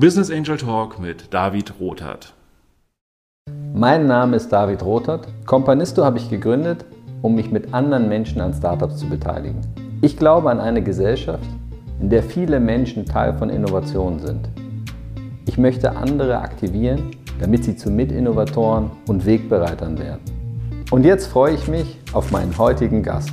Business Angel Talk mit David Rothart. Mein Name ist David Rothart. Companisto habe ich gegründet, um mich mit anderen Menschen an Startups zu beteiligen. Ich glaube an eine Gesellschaft, in der viele Menschen Teil von Innovationen sind. Ich möchte andere aktivieren, damit sie zu Mitinnovatoren und Wegbereitern werden. Und jetzt freue ich mich auf meinen heutigen Gast.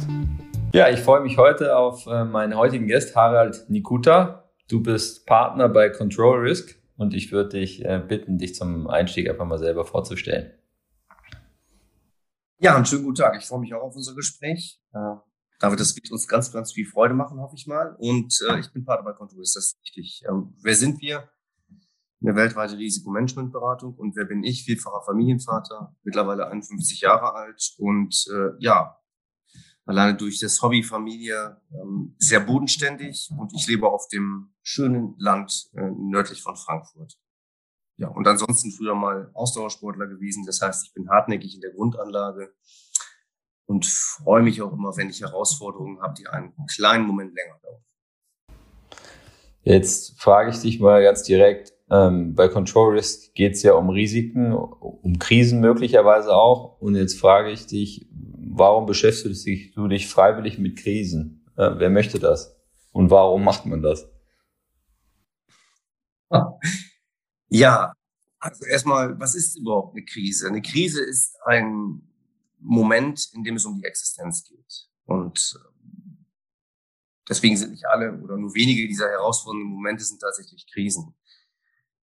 Ja, ich freue mich heute auf äh, meinen heutigen Gast, Harald Nikuta. Du bist Partner bei Control Risk und ich würde dich äh, bitten, dich zum Einstieg einfach mal selber vorzustellen. Ja, einen schönen guten Tag. Ich freue mich auch auf unser Gespräch. Äh, David, das wird uns ganz, ganz viel Freude machen, hoffe ich mal. Und äh, ich bin Partner bei Control Risk, das ist wichtig. Ähm, wer sind wir? Eine weltweite Risikomanagementberatung. Und wer bin ich? Vielfacher Familienvater, mittlerweile 51 Jahre alt und äh, ja, alleine durch das Hobby Familie ähm, sehr bodenständig und ich lebe auf dem schönen Land äh, nördlich von Frankfurt. Ja, und ansonsten früher mal Ausdauersportler gewesen. Das heißt, ich bin hartnäckig in der Grundanlage und freue mich auch immer, wenn ich Herausforderungen habe, die einen kleinen Moment länger dauern. Jetzt frage ich dich mal ganz direkt, ähm, bei Control Risk geht es ja um Risiken, um Krisen möglicherweise auch. Und jetzt frage ich dich, warum beschäftigst du dich freiwillig mit Krisen? Äh, wer möchte das? Und warum macht man das? Ja, also erstmal, was ist überhaupt eine Krise? Eine Krise ist ein Moment, in dem es um die Existenz geht. Und ähm, deswegen sind nicht alle oder nur wenige dieser herausfordernden Momente sind tatsächlich Krisen.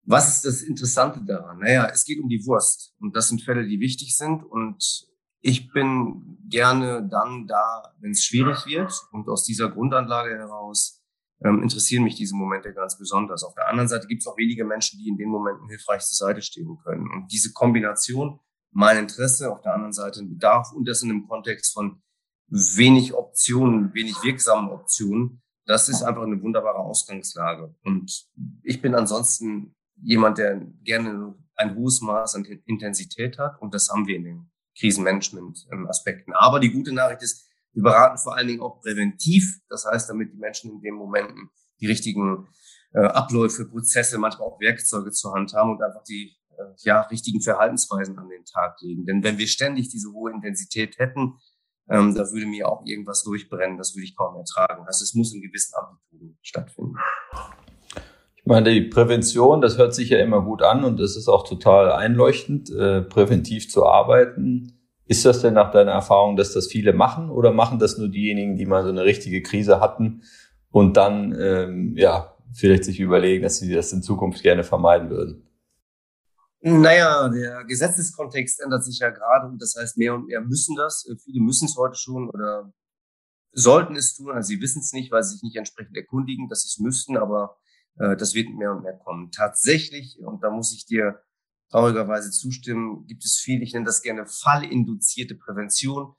Was ist das Interessante daran? Naja, es geht um die Wurst. Und das sind Fälle, die wichtig sind. Und ich bin gerne dann da, wenn es schwierig wird. Und aus dieser Grundanlage heraus ähm, interessieren mich diese Momente ganz besonders. Auf der anderen Seite gibt es auch wenige Menschen, die in den Momenten hilfreich zur Seite stehen können. Und diese Kombination, mein Interesse, auf der anderen Seite ein Bedarf und das in einem Kontext von wenig Optionen, wenig wirksamen Optionen, das ist einfach eine wunderbare Ausgangslage. Und ich bin ansonsten jemand, der gerne ein hohes Maß an Intensität hat. Und das haben wir in den Krisenmanagement-Aspekten. Aber die gute Nachricht ist, wir beraten vor allen Dingen auch präventiv. Das heißt, damit die Menschen in den Momenten die richtigen äh, Abläufe, Prozesse, manchmal auch Werkzeuge zur Hand haben und einfach die äh, ja, richtigen Verhaltensweisen an den Tag legen. Denn wenn wir ständig diese hohe Intensität hätten, ähm, da würde mir auch irgendwas durchbrennen. Das würde ich kaum ertragen. Also es muss in gewissen Amplituden stattfinden. Ich meine, die Prävention, das hört sich ja immer gut an und es ist auch total einleuchtend, äh, präventiv zu arbeiten. Ist das denn nach deiner Erfahrung, dass das viele machen oder machen das nur diejenigen, die mal so eine richtige Krise hatten und dann ähm, ja vielleicht sich überlegen, dass sie das in Zukunft gerne vermeiden würden? Naja, der Gesetzeskontext ändert sich ja gerade und das heißt, mehr und mehr müssen das. Viele müssen es heute schon oder sollten es tun. Also sie wissen es nicht, weil sie sich nicht entsprechend erkundigen, dass sie es müssten, aber äh, das wird mehr und mehr kommen. Tatsächlich, und da muss ich dir traurigerweise zustimmen, gibt es viel, ich nenne das gerne fallinduzierte Prävention.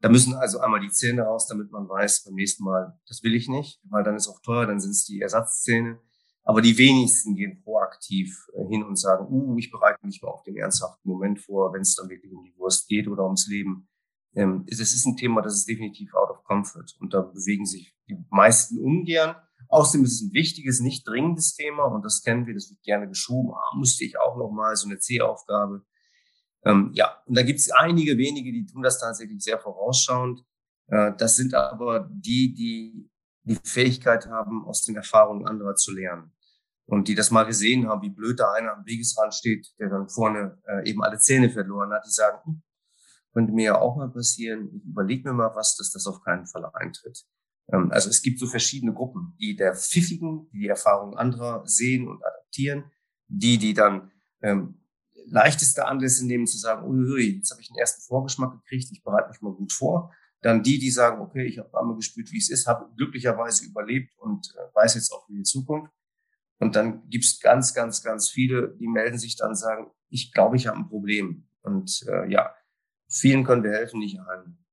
Da müssen also einmal die Zähne raus, damit man weiß, beim nächsten Mal, das will ich nicht, weil dann ist auch teuer, dann sind es die Ersatzzähne. Aber die wenigsten gehen proaktiv äh, hin und sagen, uh, ich bereite mich mal auf den ernsthaften Moment vor, wenn es dann wirklich um die Wurst geht oder ums Leben. Ähm, es ist ein Thema, das ist definitiv out of comfort. Und da bewegen sich die meisten ungern. Außerdem ist es ein wichtiges, nicht dringendes Thema und das kennen wir, das wird gerne geschoben. Ah, musste ich auch noch mal so eine C-Aufgabe. Ähm, ja, und da gibt es einige wenige, die tun das tatsächlich sehr vorausschauend. Äh, das sind aber die, die die Fähigkeit haben, aus den Erfahrungen anderer zu lernen. Und die das mal gesehen haben, wie blöd da einer am Wegesrand steht, der dann vorne äh, eben alle Zähne verloren hat, die sagen, hm, könnte mir ja auch mal passieren, ich überlege mir mal was, dass das auf keinen Fall eintritt. Ähm, also es gibt so verschiedene Gruppen, die der Pfiffigen, die die Erfahrungen anderer sehen und adaptieren, die, die dann ähm, leichteste Anlässe nehmen zu sagen, ui, jetzt habe ich einen ersten Vorgeschmack gekriegt, ich bereite mich mal gut vor. Dann die, die sagen, okay, ich habe einmal gespürt, wie es ist, habe glücklicherweise überlebt und äh, weiß jetzt auch für die Zukunft. Und dann gibt es ganz, ganz, ganz viele, die melden sich dann sagen, ich glaube, ich habe ein Problem. Und äh, ja, vielen können wir helfen, nicht allen.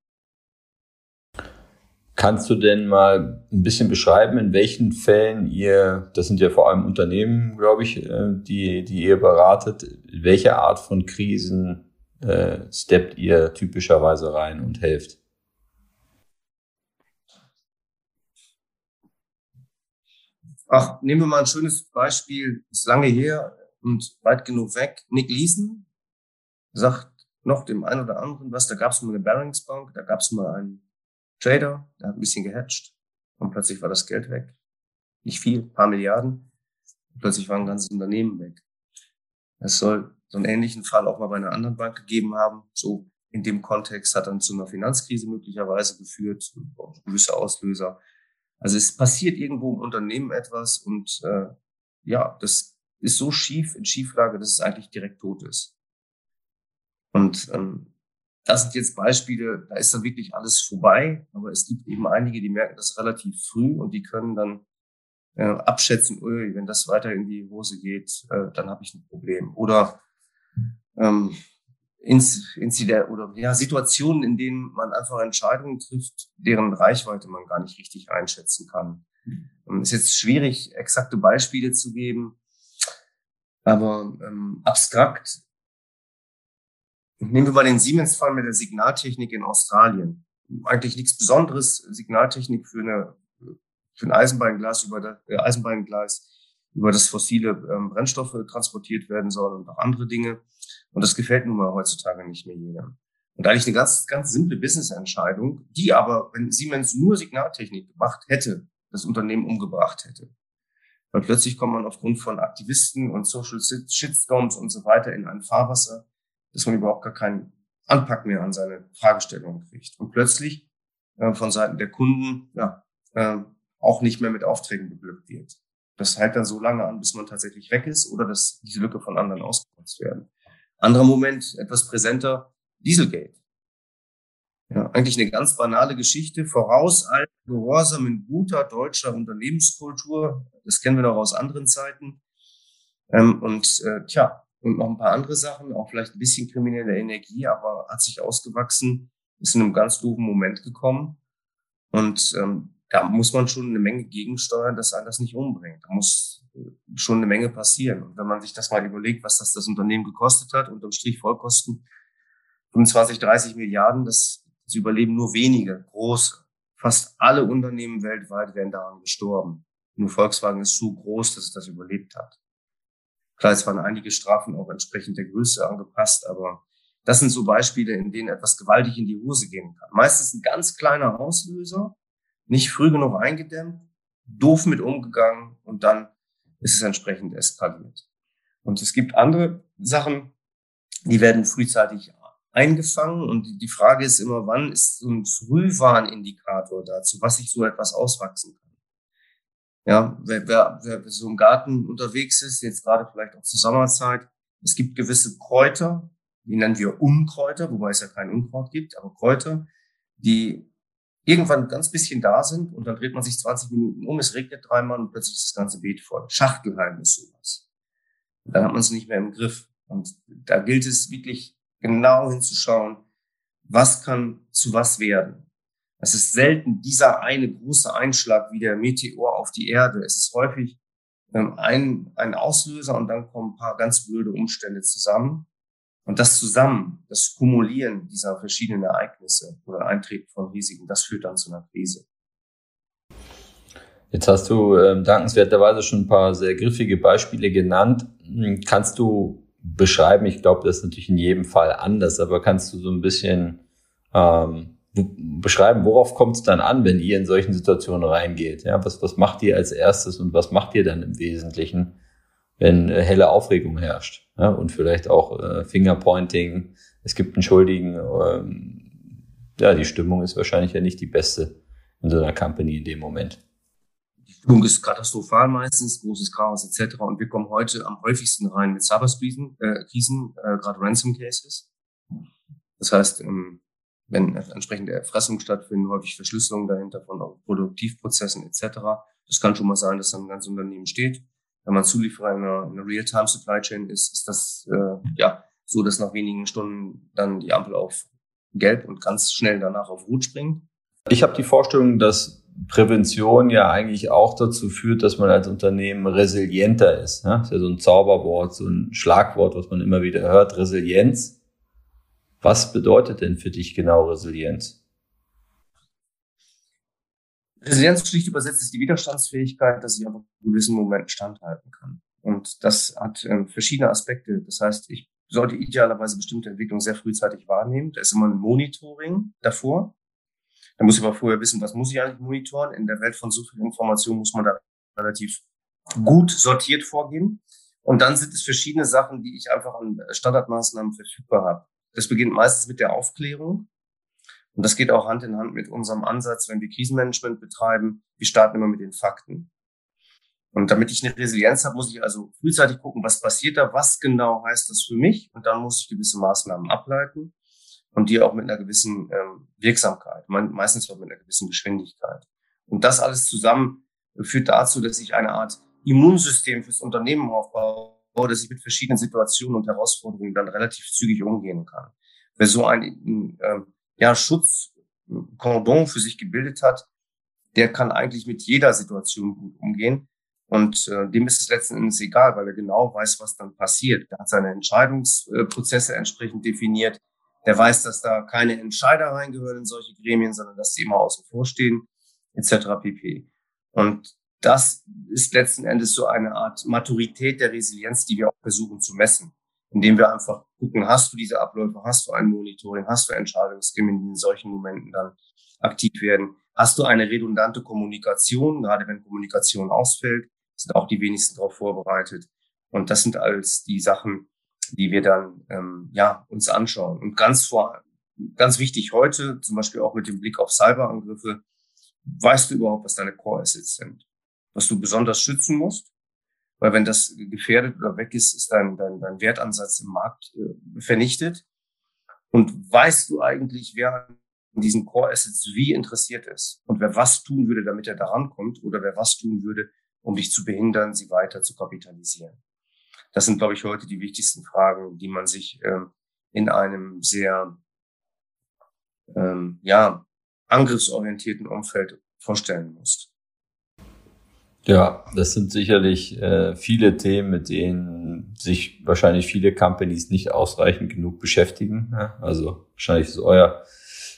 Kannst du denn mal ein bisschen beschreiben, in welchen Fällen ihr, das sind ja vor allem Unternehmen, glaube ich, äh, die, die ihr beratet, welche Art von Krisen äh, steppt ihr typischerweise rein und helft? Ach, nehmen wir mal ein schönes Beispiel, ist lange her und weit genug weg. Nick Leeson sagt noch dem einen oder anderen was, da gab es mal eine Barings-Bank, da gab es mal einen Trader, der hat ein bisschen gehatcht und plötzlich war das Geld weg. Nicht viel, paar Milliarden. Und plötzlich war ein ganzes Unternehmen weg. Es soll so einen ähnlichen Fall auch mal bei einer anderen Bank gegeben haben. So in dem Kontext hat dann zu einer Finanzkrise möglicherweise geführt, gewisse Auslöser. Also es passiert irgendwo im Unternehmen etwas und äh, ja, das ist so schief in Schieflage, dass es eigentlich direkt tot ist. Und ähm, das sind jetzt Beispiele, da ist dann wirklich alles vorbei, aber es gibt eben einige, die merken das relativ früh und die können dann äh, abschätzen, ui, wenn das weiter in die Hose geht, äh, dann habe ich ein Problem. Oder ähm, Inzident oder ja, Situationen, in denen man einfach Entscheidungen trifft, deren Reichweite man gar nicht richtig einschätzen kann. Ähm, ist jetzt schwierig, exakte Beispiele zu geben, aber ähm, abstrakt. Nehmen wir mal den Siemens-Fall mit der Signaltechnik in Australien. Eigentlich nichts Besonderes, Signaltechnik für eine für ein Eisenbahnglas über das äh, Eisenbahngleis über das fossile ähm, Brennstoffe transportiert werden sollen und auch andere Dinge. Und das gefällt nun mal heutzutage nicht mehr jedem. Und eigentlich eine ganz, ganz simple Business-Entscheidung, die aber, wenn Siemens nur Signaltechnik gemacht hätte, das Unternehmen umgebracht hätte. Weil plötzlich kommt man aufgrund von Aktivisten und Social Shitstorms und so weiter in ein Fahrwasser, dass man überhaupt gar keinen Anpack mehr an seine Fragestellungen kriegt. Und plötzlich äh, von Seiten der Kunden ja, äh, auch nicht mehr mit Aufträgen beglückt wird. Das hält dann so lange an, bis man tatsächlich weg ist oder dass diese Lücke von anderen ausgenutzt werden. Anderer Moment, etwas präsenter, Dieselgate. Ja, eigentlich eine ganz banale Geschichte. Voraus all Gehorsam in guter deutscher Unternehmenskultur. Das kennen wir noch aus anderen Zeiten. Ähm, und äh, tja, und noch ein paar andere Sachen, auch vielleicht ein bisschen kriminelle Energie, aber hat sich ausgewachsen, ist in einem ganz doofen Moment gekommen. Und ähm, da muss man schon eine Menge gegensteuern, dass das nicht umbringt. Da muss schon eine Menge passieren. Und wenn man sich das mal überlegt, was das das Unternehmen gekostet hat, unterm Strich Vollkosten 25, 30 Milliarden, das, das überleben nur wenige große. Fast alle Unternehmen weltweit wären daran gestorben. Nur Volkswagen ist so groß, dass es das überlebt hat. Klar, es waren einige Strafen auch entsprechend der Größe angepasst, aber das sind so Beispiele, in denen etwas gewaltig in die Hose gehen kann. Meistens ein ganz kleiner Auslöser, nicht früh genug eingedämmt, doof mit umgegangen und dann ist es entsprechend eskaliert. Und es gibt andere Sachen, die werden frühzeitig eingefangen und die Frage ist immer, wann ist so ein Frühwarnindikator dazu, was sich so etwas auswachsen kann. Ja, wer, wer, wer so im Garten unterwegs ist, jetzt gerade vielleicht auch zur Sommerzeit, es gibt gewisse Kräuter, die nennen wir Unkräuter, wobei es ja kein Unkraut gibt, aber Kräuter, die irgendwann ganz bisschen da sind und dann dreht man sich 20 Minuten um, es regnet dreimal und plötzlich ist das ganze Beet voll. Schachtelheim ist sowas. Und dann hat man es nicht mehr im Griff. Und da gilt es wirklich genau hinzuschauen, was kann zu was werden. Es ist selten dieser eine große Einschlag wie der Meteor auf die Erde. Es ist häufig ähm, ein, ein Auslöser und dann kommen ein paar ganz blöde Umstände zusammen. Und das Zusammen, das Kumulieren dieser verschiedenen Ereignisse oder Eintreten von Risiken, das führt dann zu einer Krise. Jetzt hast du ähm, dankenswerterweise schon ein paar sehr griffige Beispiele genannt. Hm, kannst du beschreiben, ich glaube, das ist natürlich in jedem Fall anders, aber kannst du so ein bisschen ähm, beschreiben, worauf kommt es dann an, wenn ihr in solchen Situationen reingeht? Ja, was, was macht ihr als erstes und was macht ihr dann im Wesentlichen, wenn äh, helle Aufregung herrscht? ja, und vielleicht auch äh, Fingerpointing. Es gibt einen Schuldigen. Ähm, ja, die Stimmung ist wahrscheinlich ja nicht die beste in so einer Company in dem Moment. Die Stimmung ist katastrophal meistens, großes Chaos etc. Und wir kommen heute am häufigsten rein mit Cyberkrisen, äh, äh, gerade Ransom Cases. Das heißt, ähm, wenn entsprechende Erpressungen stattfinden, häufig Verschlüsselungen dahinter von Produktivprozessen etc. Das kann schon mal sein, dass dann ein ganzes Unternehmen steht wenn man Zulieferer in einer, einer Real-Time-Supply Chain ist, ist das äh, ja so, dass nach wenigen Stunden dann die Ampel auf Gelb und ganz schnell danach auf Rot springt. Ich habe die Vorstellung, dass Prävention ja eigentlich auch dazu führt, dass man als Unternehmen resilienter ist. Ne? Das ist ja so ein Zauberwort, so ein Schlagwort, was man immer wieder hört, Resilienz. Was bedeutet denn für dich genau Resilienz? Resilienz schlicht übersetzt ist die Widerstandsfähigkeit, dass ich einfach in gewissen Momenten standhalten kann. Und das hat ähm, verschiedene Aspekte. Das heißt, ich sollte idealerweise bestimmte Entwicklungen sehr frühzeitig wahrnehmen. Da ist immer ein Monitoring davor. Da muss ich aber vorher wissen, was muss ich eigentlich monitoren. In der Welt von so viel Information muss man da relativ gut sortiert vorgehen. Und dann sind es verschiedene Sachen, die ich einfach an Standardmaßnahmen verfügbar habe. Das beginnt meistens mit der Aufklärung. Und das geht auch Hand in Hand mit unserem Ansatz, wenn wir Krisenmanagement betreiben. Wir starten immer mit den Fakten. Und damit ich eine Resilienz habe, muss ich also frühzeitig gucken, was passiert da, was genau heißt das für mich. Und dann muss ich gewisse Maßnahmen ableiten und die auch mit einer gewissen ähm, Wirksamkeit, meistens auch mit einer gewissen Geschwindigkeit. Und das alles zusammen führt dazu, dass ich eine Art Immunsystem fürs Unternehmen aufbaue, dass ich mit verschiedenen Situationen und Herausforderungen dann relativ zügig umgehen kann. Wer so ein ähm, ja, Schutzkordon für sich gebildet hat, der kann eigentlich mit jeder Situation gut umgehen. Und äh, dem ist es letzten Endes egal, weil er genau weiß, was dann passiert. Er hat seine Entscheidungsprozesse entsprechend definiert. Der weiß, dass da keine Entscheider reingehören in solche Gremien, sondern dass sie immer außen vor stehen, etc. pp. Und das ist letzten Endes so eine Art Maturität der Resilienz, die wir auch versuchen zu messen, indem wir einfach gucken, hast du diese Abläufe, hast du ein Monitoring, hast du Entscheidungsgremien, die in solchen Momenten dann aktiv werden, hast du eine redundante Kommunikation, gerade wenn Kommunikation ausfällt, sind auch die wenigsten darauf vorbereitet. Und das sind alles die Sachen, die wir dann ähm, ja uns anschauen. Und ganz vor, ganz wichtig heute, zum Beispiel auch mit dem Blick auf Cyberangriffe, weißt du überhaupt, was deine Core Assets sind, was du besonders schützen musst, weil wenn das gefährdet oder weg ist, ist dein dein, dein Wertansatz im Markt äh, vernichtet. Und weißt du eigentlich, wer an diesen Core Assets wie interessiert ist und wer was tun würde, damit er daran kommt oder wer was tun würde, um dich zu behindern, sie weiter zu kapitalisieren? Das sind, glaube ich, heute die wichtigsten Fragen, die man sich ähm, in einem sehr ähm, ja, angriffsorientierten Umfeld vorstellen muss. Ja, das sind sicherlich äh, viele Themen, mit denen sich wahrscheinlich viele Companies nicht ausreichend genug beschäftigen. Ja? Also wahrscheinlich ist euer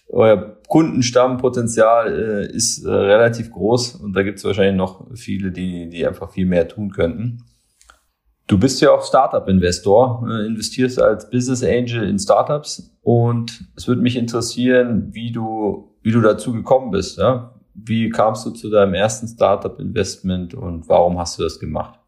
euer Kundenstammpotenzial äh, ist äh, relativ groß und da gibt es wahrscheinlich noch viele, die, die einfach viel mehr tun könnten. Du bist ja auch Startup-Investor, äh, investierst als Business Angel in Startups und es würde mich interessieren, wie du, wie du dazu gekommen bist. Ja? Wie kamst du zu deinem ersten Startup-Investment und warum hast du das gemacht?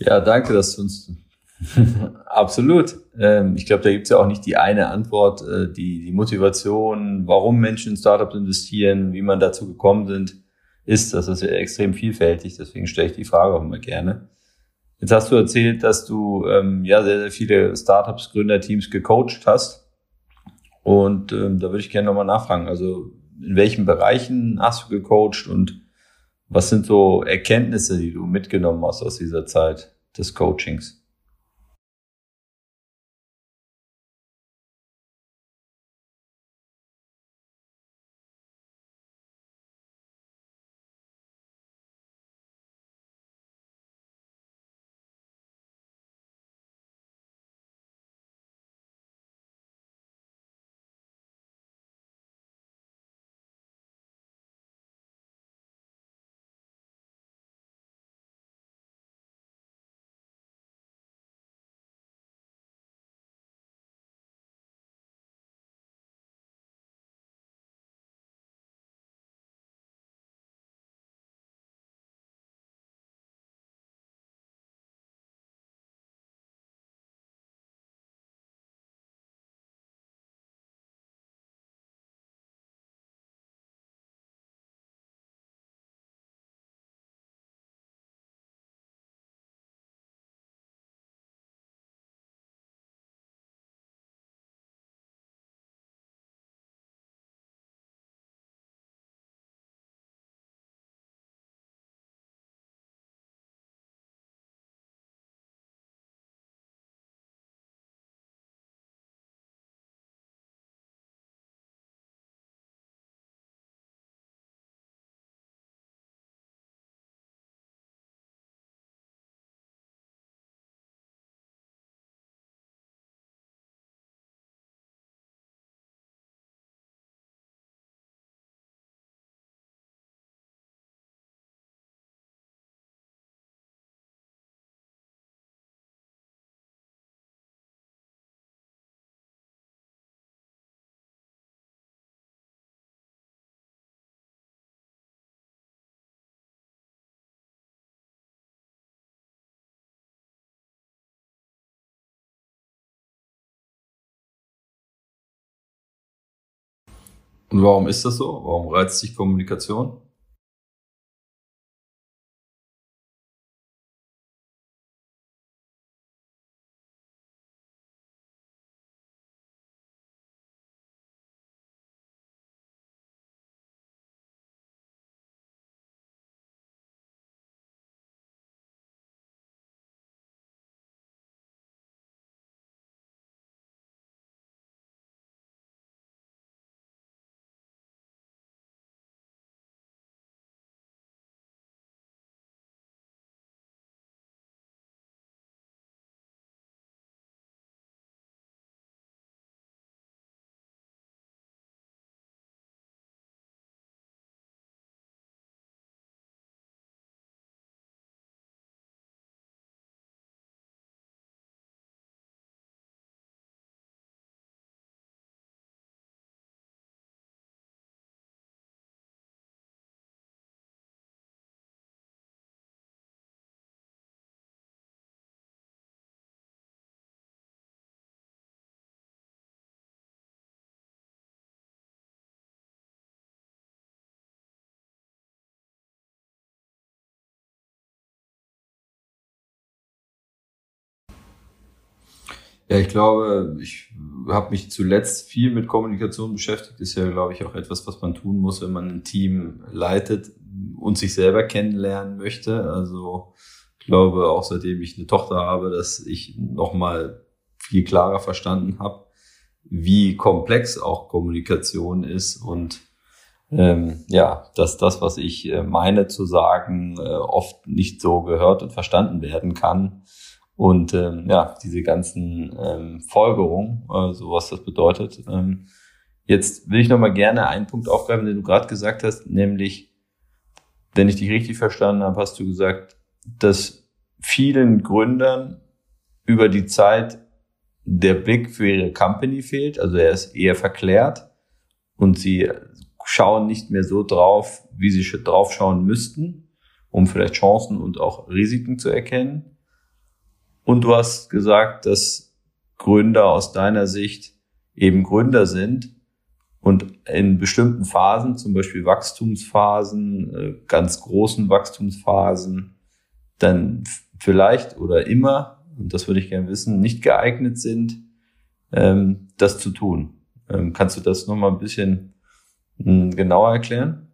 Ja, danke, dass du uns Absolut. Ähm, ich glaube, da gibt es ja auch nicht die eine Antwort, äh, die, die Motivation, warum Menschen in Startups investieren, wie man dazu gekommen sind, ist. Das ist ja extrem vielfältig, deswegen stelle ich die Frage auch immer gerne. Jetzt hast du erzählt, dass du ähm, ja sehr, sehr viele Startups, Gründerteams gecoacht hast. Und ähm, da würde ich gerne nochmal nachfragen. Also in welchen Bereichen hast du gecoacht und was sind so Erkenntnisse, die du mitgenommen hast aus dieser Zeit des Coachings? Und warum ist das so? Warum reizt sich Kommunikation? Ja, ich glaube, ich habe mich zuletzt viel mit Kommunikation beschäftigt. Ist ja, glaube ich, auch etwas, was man tun muss, wenn man ein Team leitet und sich selber kennenlernen möchte. Also ich glaube, auch seitdem ich eine Tochter habe, dass ich nochmal viel klarer verstanden habe, wie komplex auch Kommunikation ist und ähm, ja, dass das, was ich äh, meine zu sagen, äh, oft nicht so gehört und verstanden werden kann. Und ähm, ja, diese ganzen ähm, Folgerungen, äh, so was das bedeutet. Ähm, jetzt will ich nochmal gerne einen Punkt aufgreifen, den du gerade gesagt hast, nämlich, wenn ich dich richtig verstanden habe, hast du gesagt, dass vielen Gründern über die Zeit der Blick für ihre Company fehlt, also er ist eher verklärt und sie schauen nicht mehr so drauf, wie sie drauf schauen müssten, um vielleicht Chancen und auch Risiken zu erkennen. Und du hast gesagt, dass Gründer aus deiner Sicht eben Gründer sind und in bestimmten Phasen, zum Beispiel Wachstumsphasen, äh, ganz großen Wachstumsphasen, dann vielleicht oder immer, und das würde ich gerne wissen, nicht geeignet sind, ähm, das zu tun. Ähm, kannst du das nochmal ein bisschen hm, genauer erklären?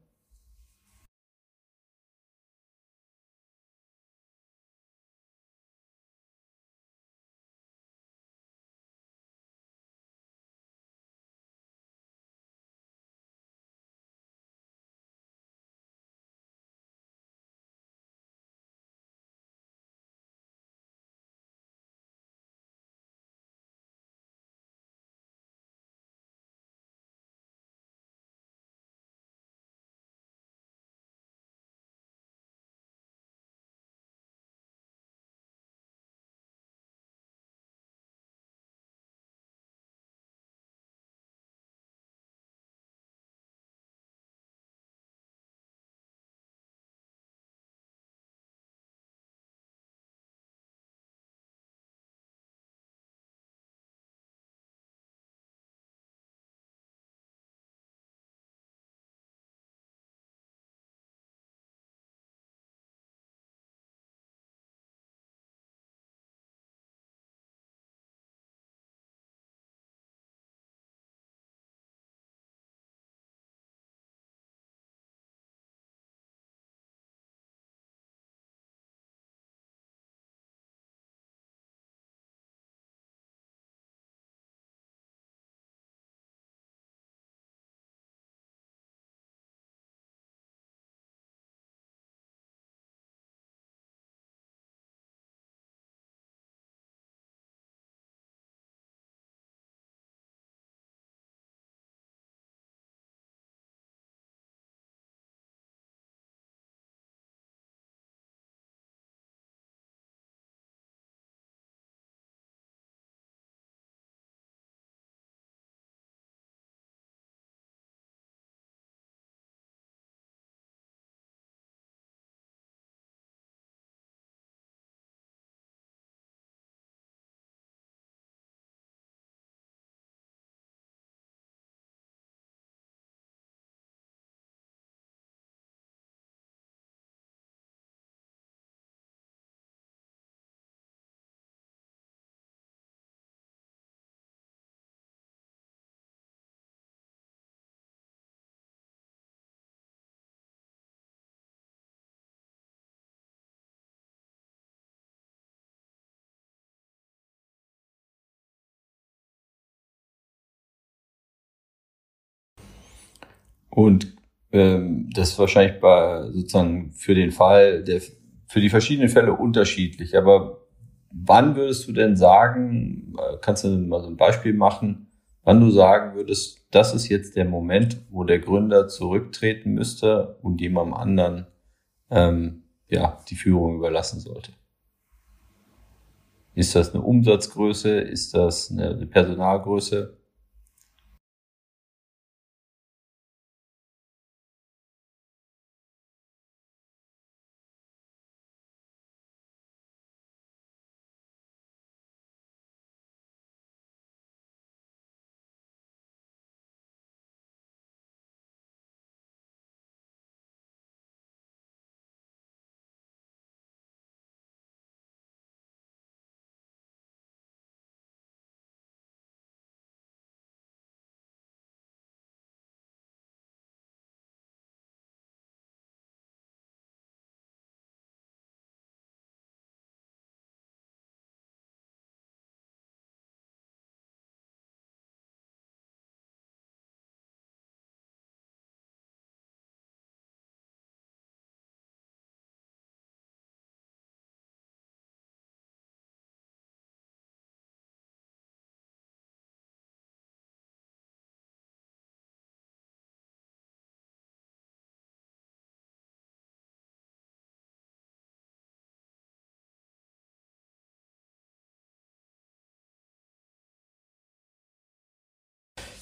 Und ähm, das ist wahrscheinlich bei sozusagen für den Fall, der für die verschiedenen Fälle unterschiedlich. Aber wann würdest du denn sagen, äh, kannst du mal so ein Beispiel machen, wann du sagen würdest, das ist jetzt der Moment, wo der Gründer zurücktreten müsste und jemandem anderen ähm, ja, die Führung überlassen sollte? Ist das eine Umsatzgröße? Ist das eine Personalgröße?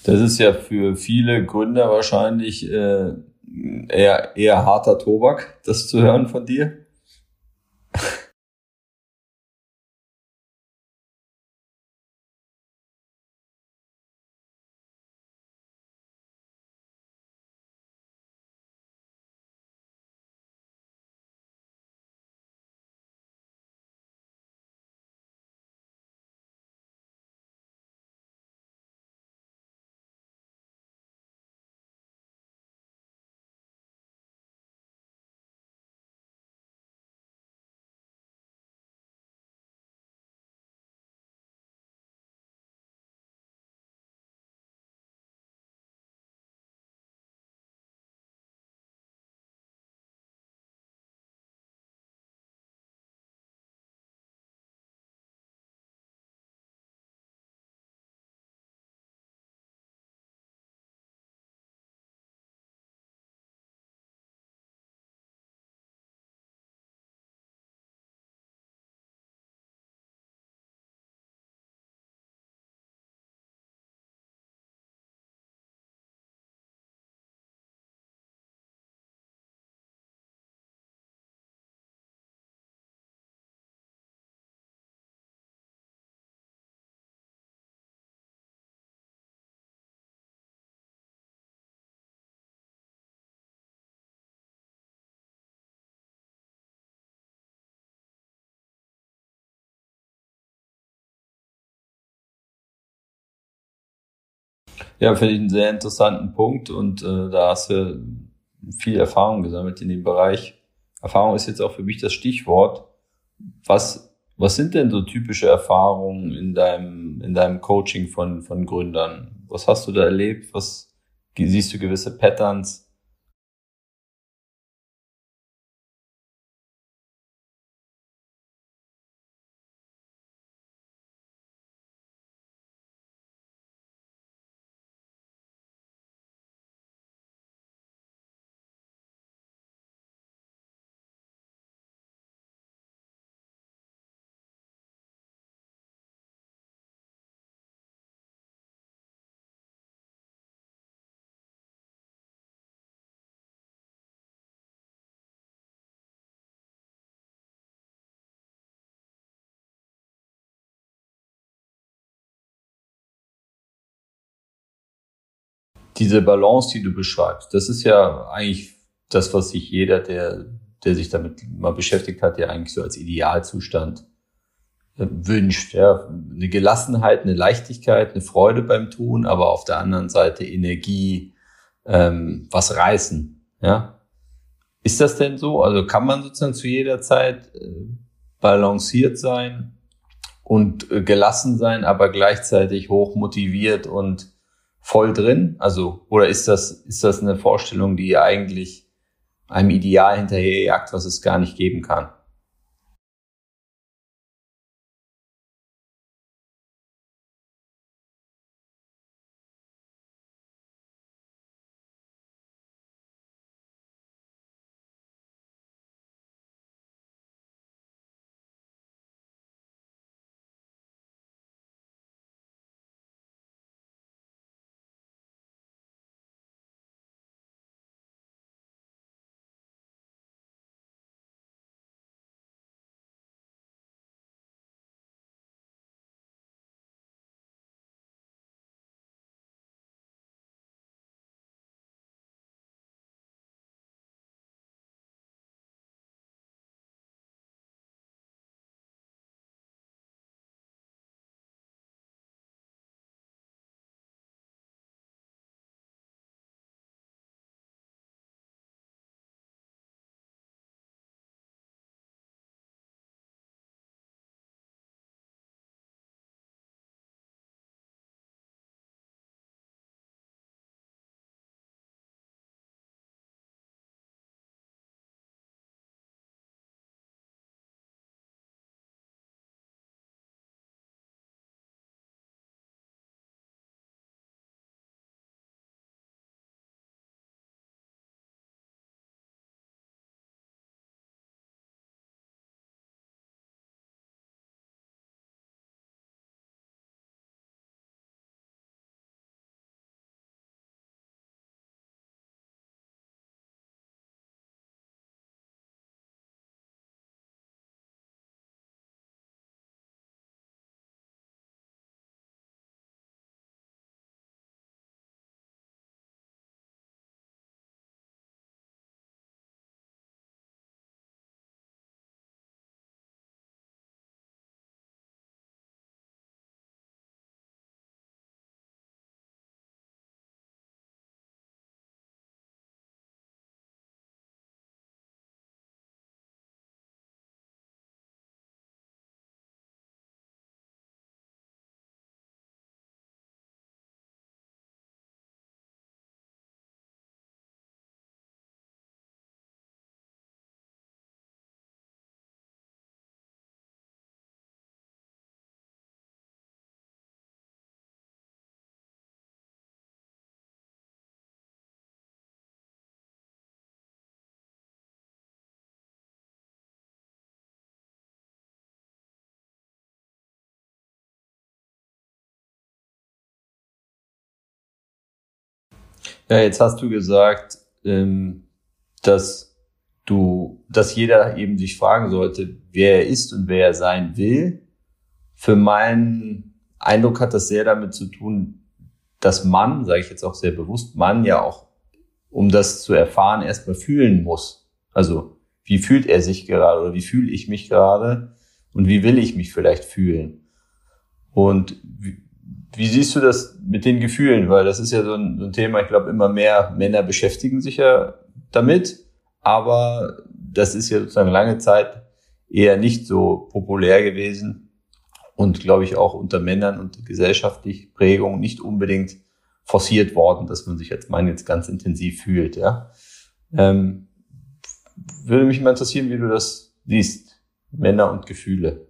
Das ist ja für viele Gründer wahrscheinlich äh, eher, eher harter Tobak, das zu hören von dir. Ja, finde ich einen sehr interessanten Punkt und äh, da hast du viel Erfahrung gesammelt in dem Bereich. Erfahrung ist jetzt auch für mich das Stichwort. Was, was sind denn so typische Erfahrungen in deinem, in deinem Coaching von, von Gründern? Was hast du da erlebt? Was siehst du gewisse Patterns? Diese Balance, die du beschreibst, das ist ja eigentlich das, was sich jeder, der, der sich damit mal beschäftigt hat, ja eigentlich so als Idealzustand äh, wünscht. Ja, eine Gelassenheit, eine Leichtigkeit, eine Freude beim Tun, aber auf der anderen Seite Energie, ähm, was reißen. Ja, ist das denn so? Also kann man sozusagen zu jeder Zeit äh, balanciert sein und äh, gelassen sein, aber gleichzeitig hoch motiviert und voll drin? Also, oder ist das, ist das eine Vorstellung, die eigentlich einem Ideal hinterherjagt, was es gar nicht geben kann? Ja, jetzt hast du gesagt, ähm, dass du, dass jeder eben sich fragen sollte, wer er ist und wer er sein will. Für meinen Eindruck hat das sehr damit zu tun, dass man, sage ich jetzt auch sehr bewusst, man ja auch, um das zu erfahren, erstmal fühlen muss. Also wie fühlt er sich gerade oder wie fühle ich mich gerade und wie will ich mich vielleicht fühlen? Und wie siehst du das mit den Gefühlen? Weil das ist ja so ein, so ein Thema, ich glaube, immer mehr Männer beschäftigen sich ja damit, aber das ist ja sozusagen lange Zeit eher nicht so populär gewesen und glaube ich auch unter Männern und gesellschaftlich Prägung nicht unbedingt forciert worden, dass man sich als Mann jetzt ganz intensiv fühlt. Ja, ähm, würde mich mal interessieren, wie du das siehst, Männer und Gefühle.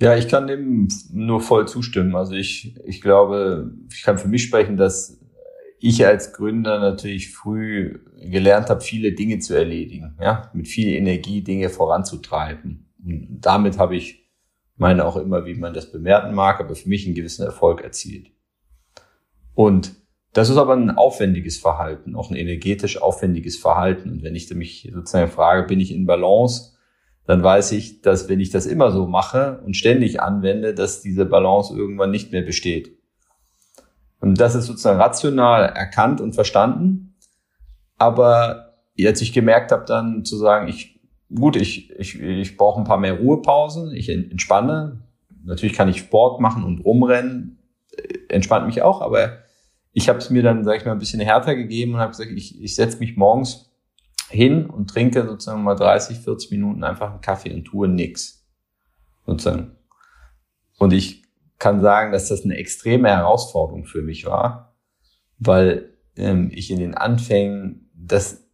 Ja, ich kann dem nur voll zustimmen. Also ich, ich glaube, ich kann für mich sprechen, dass ich als Gründer natürlich früh gelernt habe, viele Dinge zu erledigen, ja, mit viel Energie Dinge voranzutreiben. Und damit habe ich, meine auch immer, wie man das bemerken mag, aber für mich einen gewissen Erfolg erzielt. Und das ist aber ein aufwendiges Verhalten, auch ein energetisch aufwendiges Verhalten. Und wenn ich mich sozusagen frage, bin ich in Balance, dann weiß ich, dass wenn ich das immer so mache und ständig anwende, dass diese Balance irgendwann nicht mehr besteht. Und das ist sozusagen rational erkannt und verstanden. Aber jetzt ich gemerkt habe, dann zu sagen, ich, gut, ich, ich, ich brauche ein paar mehr Ruhepausen, ich entspanne. Natürlich kann ich Sport machen und rumrennen, entspannt mich auch, aber ich habe es mir dann, sage ich mal, ein bisschen härter gegeben und habe gesagt, ich, ich setze mich morgens hin und trinke sozusagen mal 30, 40 Minuten einfach einen Kaffee und tue nix. Sozusagen. Und ich kann sagen, dass das eine extreme Herausforderung für mich war, weil ähm, ich in den Anfängen das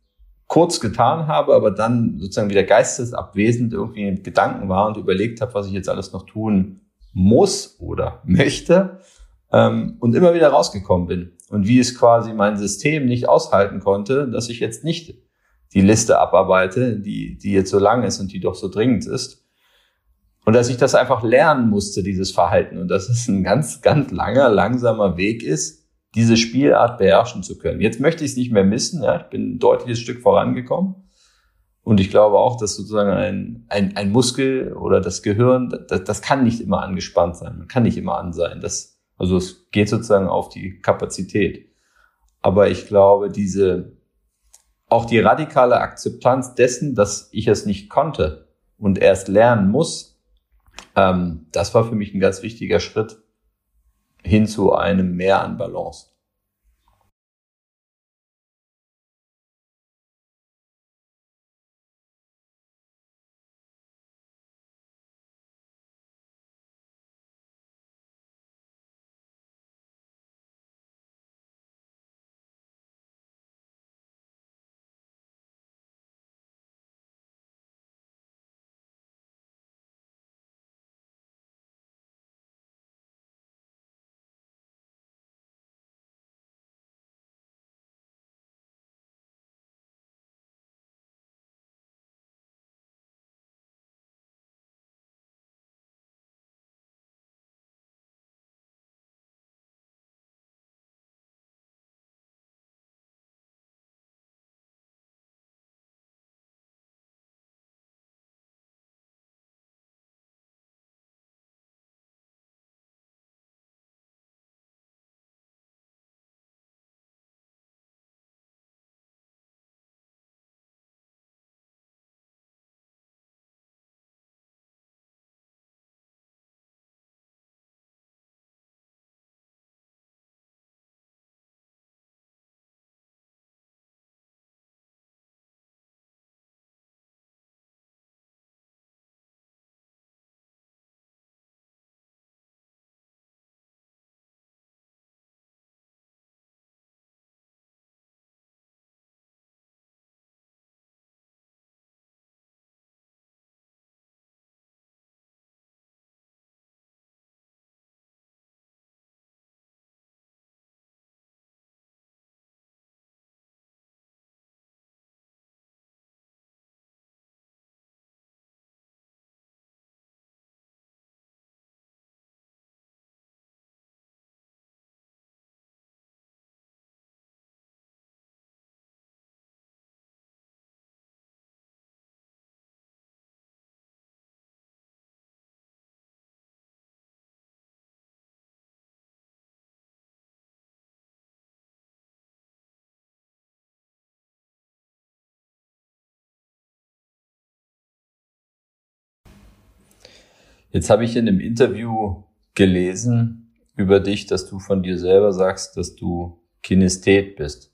kurz getan habe, aber dann sozusagen wieder geistesabwesend irgendwie in Gedanken war und überlegt habe, was ich jetzt alles noch tun muss oder möchte ähm, und immer wieder rausgekommen bin und wie es quasi mein System nicht aushalten konnte, dass ich jetzt nicht die Liste abarbeite, die, die jetzt so lang ist und die doch so dringend ist. Und dass ich das einfach lernen musste, dieses Verhalten. Und dass es ein ganz, ganz langer, langsamer Weg ist, diese Spielart beherrschen zu können. Jetzt möchte ich es nicht mehr missen. Ja, ich bin ein deutliches Stück vorangekommen. Und ich glaube auch, dass sozusagen ein, ein, ein Muskel oder das Gehirn, das, das kann nicht immer angespannt sein. Man kann nicht immer an sein. Das, also es geht sozusagen auf die Kapazität. Aber ich glaube, diese, auch die radikale Akzeptanz dessen, dass ich es nicht konnte und erst lernen muss, ähm, das war für mich ein ganz wichtiger Schritt hin zu einem Mehr an Balance. Jetzt habe ich in einem Interview gelesen über dich, dass du von dir selber sagst, dass du Kinesthet bist.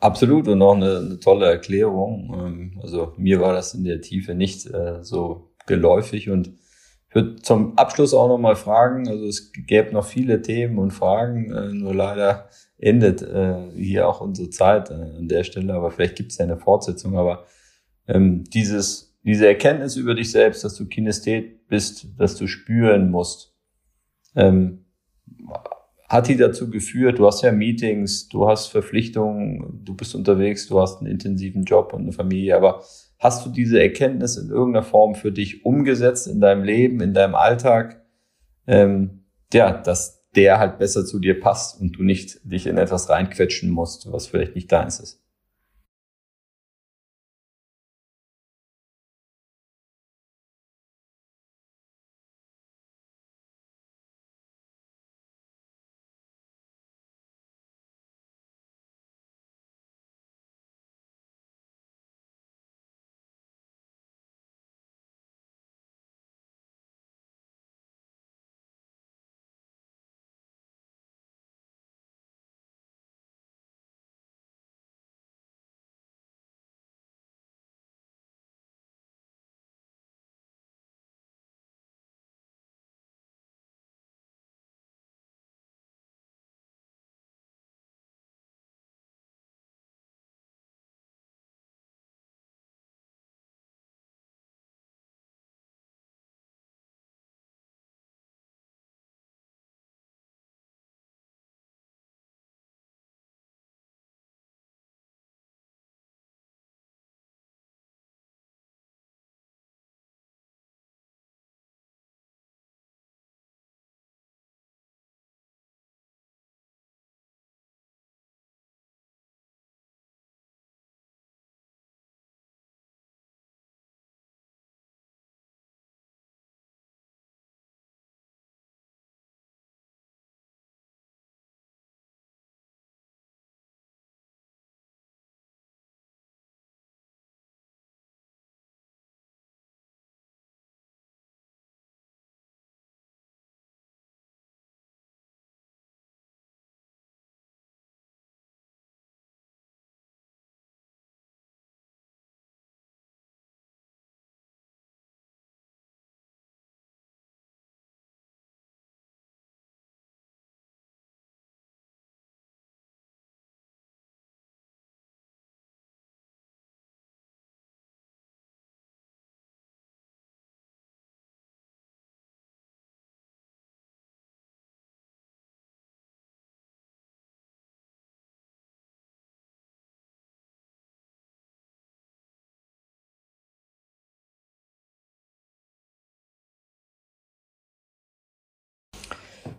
Absolut und noch eine, eine tolle Erklärung. Ähm, also mir war das in der Tiefe nicht äh, so geläufig. Und ich würde zum Abschluss auch noch mal fragen, also es gäbe noch viele Themen und Fragen, äh, nur leider endet äh, hier auch unsere Zeit an der Stelle, aber vielleicht gibt es ja eine Fortsetzung, aber ähm, dieses, diese Erkenntnis über dich selbst, dass du Kinesthet bist, dass du spüren musst, ähm, hat die dazu geführt, du hast ja Meetings, du hast Verpflichtungen, du bist unterwegs, du hast einen intensiven Job und eine Familie, aber hast du diese Erkenntnis in irgendeiner Form für dich umgesetzt in deinem Leben, in deinem Alltag, ähm, ja, dass der halt besser zu dir passt und du nicht dich in etwas reinquetschen musst, was vielleicht nicht deins ist?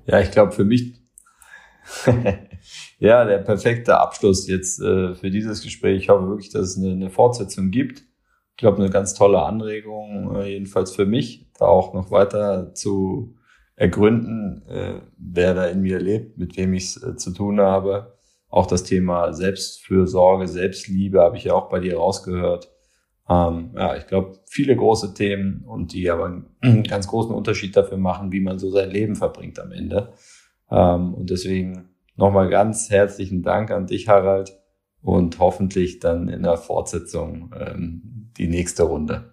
Ja, ich glaube für mich, ja, der perfekte Abschluss jetzt äh, für dieses Gespräch. Ich hoffe wirklich, dass es eine, eine Fortsetzung gibt. Ich glaube, eine ganz tolle Anregung, äh, jedenfalls für mich, da auch noch weiter zu ergründen, äh, wer da in mir lebt, mit wem ich es äh, zu tun habe. Auch das Thema Selbstfürsorge, Selbstliebe habe ich ja auch bei dir rausgehört. Ähm, ja, ich glaube, viele große Themen und die aber einen ganz großen Unterschied dafür machen, wie man so sein Leben verbringt am Ende. Ähm, und deswegen nochmal ganz herzlichen Dank an dich, Harald, und hoffentlich dann in der Fortsetzung ähm, die nächste Runde.